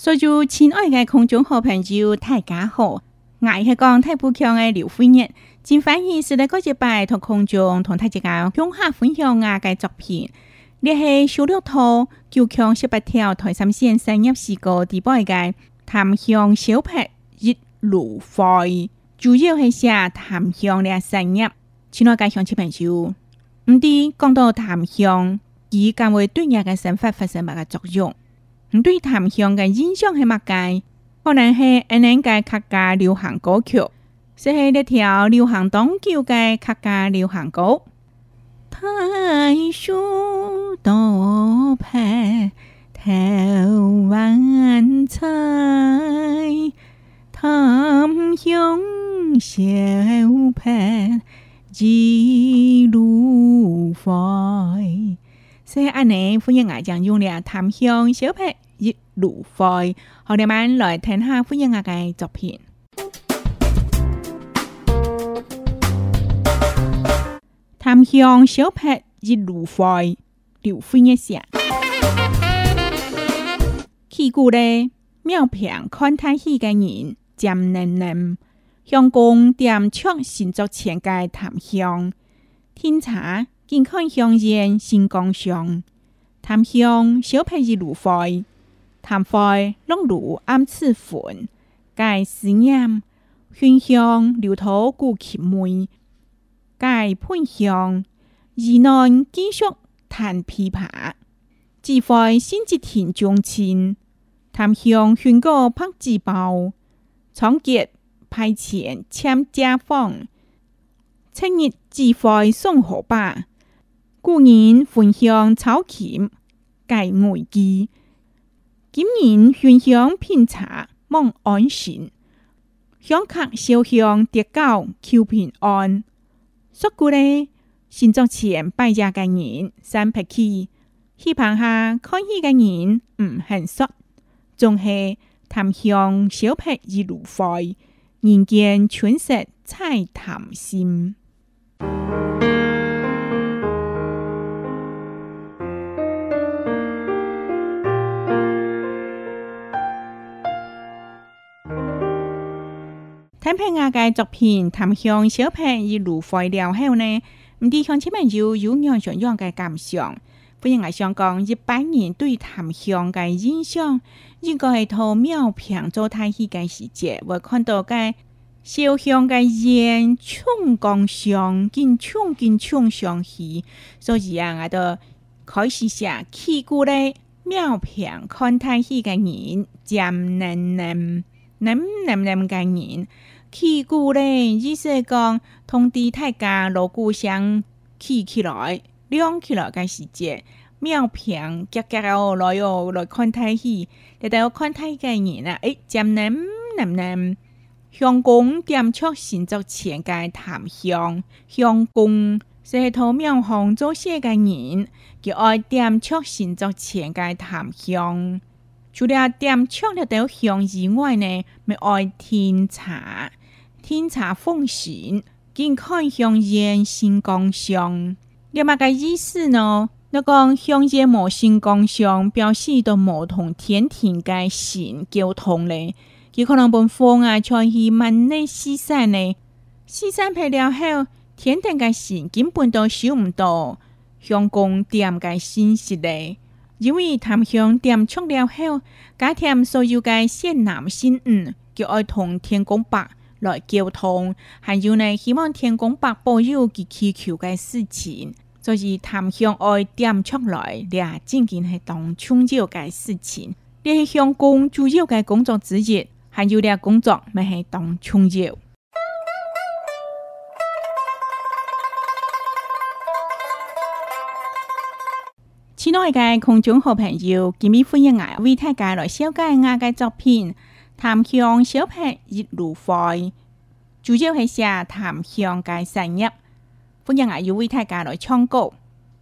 所以，亲爱的观众好朋友大家好，我是讲太富强的刘飞日，今欢喜是代嗰只拜同观众同睇一届乡下分享我嘅作品，呢是小六套叫《强十八条》台三线三日四个第八个，檀香小品日露会，主要是写檀香的三叶。亲爱嘅乡众朋友，唔知讲到檀香，伊会唔会对人的生活发生咩嘅作用？对檀香嘅印象系乜嘢？可能系安尼嘅客家流行歌曲，是系一条流行当地嘅客家流行曲。太叔多佩，陶文菜，檀香小佩，一路飞，是阿尼欢迎阿讲用嘅檀香小佩。一路飞，好在们来，天黑飞也敢作品。檀香小品一路飞，柳飞一响。起古的妙坪看台戏的人，渐人嫩，香工点出神作前街檀香，天茶健康香烟新刚香，檀香小品一路飞。探访冷庐暗刺粉，盖思验熏香留头顾奇梅，盖喷香异难继续弹琵琶。聚会新吉田中前，探香寻个拍纸包，抢劫派遣千家访。七月聚会送河坝，故人熏香草起盖外机。今年熏香品茶望安神香客烧香得到求平安俗故咧新作前拜谢嘅人三拍气气旁下看戏嘅人唔幸福总系谈香小拍易如肺人间春色菜谈心睇下我嘅作品《谈向小朋友路火了后呢，唔知小朋友有样同样嘅感想？不应该香讲一百年对谈香嘅印象，应该系托庙平做太戏嘅时节，我看到嘅烧香嘅烟冲江上，跟冲跟冲上去，所以啊，我都开始写起过咧。庙平看太戏嘅人，靓靓靓靓靓靓嘅人。气鼓咧，伊说讲，通知大家锣鼓声起起来，亮起来，该时节庙平，格格哦，来哦来看太戏，来来看太嘅人啊！哎，南南南南，香港点出新作前街檀香，香公是土庙行做些嘅人，叫爱点出新作前街檀香。除了点香了斗香以外呢，咪爱听茶，听茶奉神，敬看香烟新光香。另外个意思呢，那讲香烟冇新光香，表示都冇同天庭个神沟通嘞。佢可能本方啊，在去闽内西山呢，西山配料后，天庭个神根本都收唔到，香港点个信息嘞。因为檀香点出了后，假添所有嘅善男信女，就爱同天公伯来沟通，还有呢希望天公伯保佑佢祈求嘅事情，所以檀香爱点出来，你仅仅系当重要嘅事情，你系香港主要嘅工作之一，还有俩工作咪系当重要。亲爱的中好朋友，今日欢迎我为大家来小家我的作品《檀香小牌一路飞》，主要系写檀香个生日，欢迎我为大家来唱歌。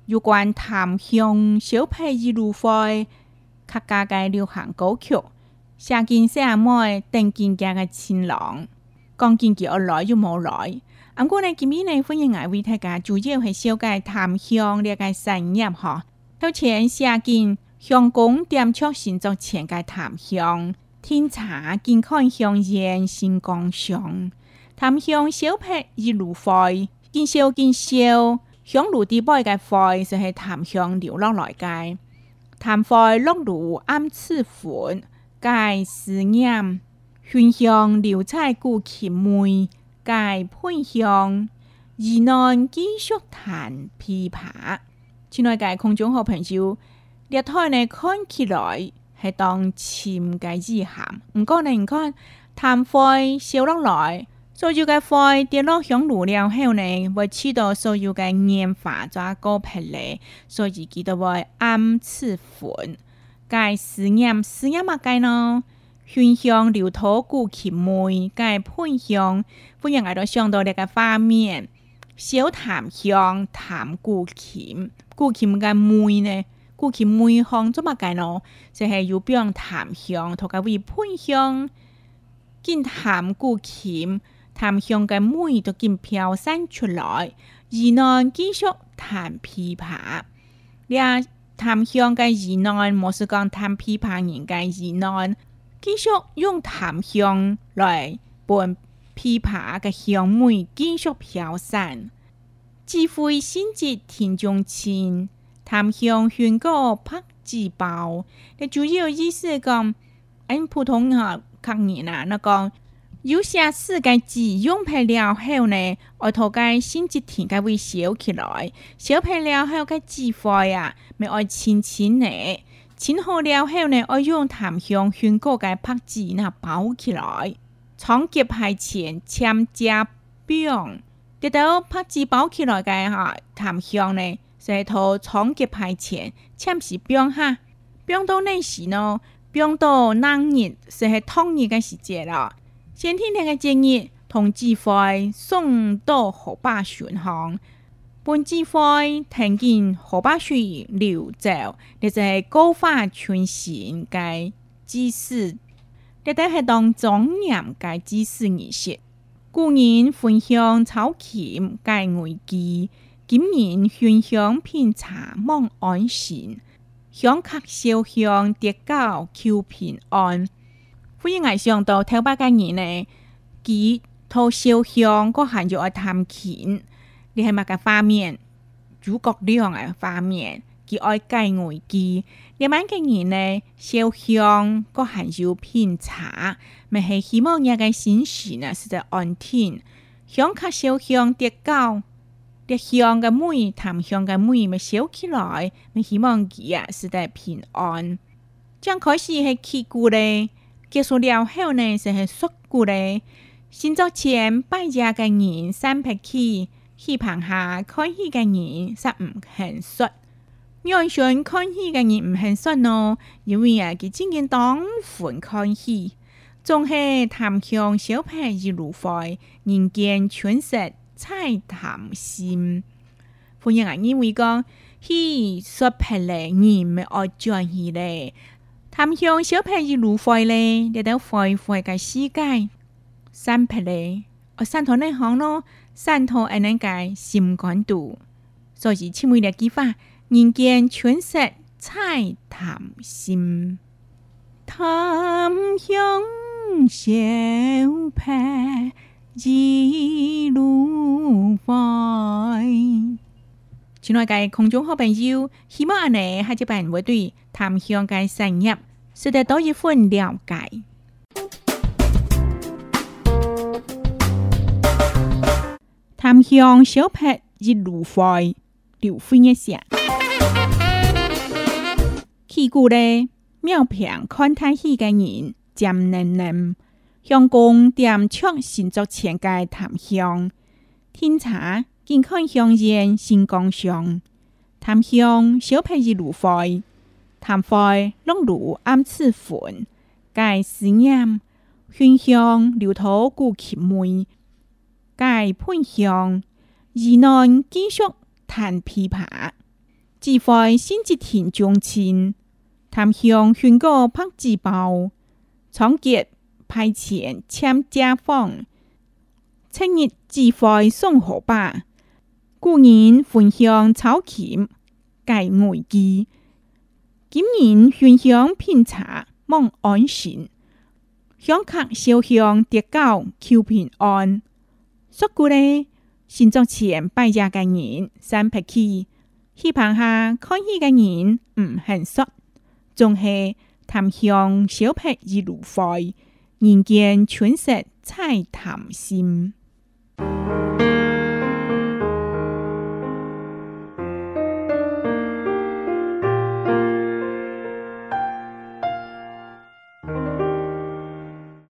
有关檀香小牌一路飞客家个流行歌曲，像《金色阿妹》《邓建家个情郎》《刚进去来又冇来》，今天我们今日欢迎我为大家主要系小家《檀香》这个生日吼。偷前下见香港点出新作，前嘅檀香，听茶健康香烟，新光香。檀香小盆一路飞，今宵今宵香炉底摆个飞，就系檀香流落来嘅，檀香落炉暗似粉，盖思念熏香流在古琴梅，盖喷香。二难继续弹琵琶。亲爱界空中好朋友，啲湯呢，看起来系当浸雞之鹹，唔过呢，你看攤開烧落来，所有嘅塊跌落香炉了后呢，会吃到所有嘅鹽化抓果皮咧，所以记得会暗黴粉，该時鹽時鹽乜该呢？熏香料土古琴梅，该喷香，欢迎来到上到呢个花面。小弹香、弹故琴，故琴跟梅呢，故琴梅香怎么讲呢？就系要边弹香同过微喷香，见弹故琴，弹香跟梅就见飘散出来。云南继续弹琵琶，俩弹香跟云南，不是讲弹琵琶人跟云南继续用弹香来伴。枇杷个香味继续飘散，智慧心竹天中青，檀香宣告拍子包。那主要意思讲，按普通哈概念啦，那讲有些事该自用配了后呢，外头该心竹田该会小起来，小配了后该煮法啊，咪爱清清呢，清好了后呢，爱用檀香宣告介拍子那包起来。长节排前签只饼，接到拍字包起来嘅哈，谈香呢，是系套长节排前签是饼哈，饼到那时呢，饼到那日是系冬日嘅时节咯。先天两的正月同子会送到河巴巡行，本子会听见河北水流走，就是高发全盛嘅之时。这等是当庄严该之士而说，故人焚香草签盖为记，今人熏香品茶梦安神，香客烧香叠高求平安。欢迎我上到第八个字呢，几托烧香嗰含就爱谈钱，你系咪个方面？主角呢样啊，画面。佢爱计外记，夜晚嘅人呢烧香，个行有品茶，咪系希望人家心事呢是在安天。香卡烧香跌高，跌香嘅妹，谈香嘅妹咪烧起来，咪希望佢啊是在平安。将开始系祈故咧，结束了后呢就系说故咧。新作前拜下嘅人三百起，希望下开起嘅人实唔肯说。原先看戲嘅人唔肯信咯，因為啊，佢真嘅當分看戲，仲係談向小朋友如懷，人間全實猜談心。本人啊，因為講戲說白咧，人咪愛轉去咧，談向小朋友如懷咧，你到快快嘅世界，散白咧，我散到呢行咯，散到安尼嘅心肝度，所以千萬要記法。人间春色菜谈心，谈乡小品一路飞。亲爱的空中好朋友，希望阿你下一班会对谈乡个生意，是得多一份了解。谈乡小品一路飞，六分一下。气股咧，妙平看太戏嘅人，渐嫩嫩。香公点出，新作前街檀香，天茶健康香烟新光香。檀香小配一如花；檀花，弄如暗刺粉，盖思念熏香流土故曲梅，盖喷香，二男继续弹琵琶。智慧先，接田庄前，谈向全国拍自爆，抢劫派遣签家方。七月智慧送河巴，故人返乡草钱盖外机。今年返香品茶，望安心，香客烧香得交求平安。说过呢，新作前拜家个年，三百起。夕阳下，看戏嘅人唔恨湿，仲系谈向小撇一路快，人间春色太谈心。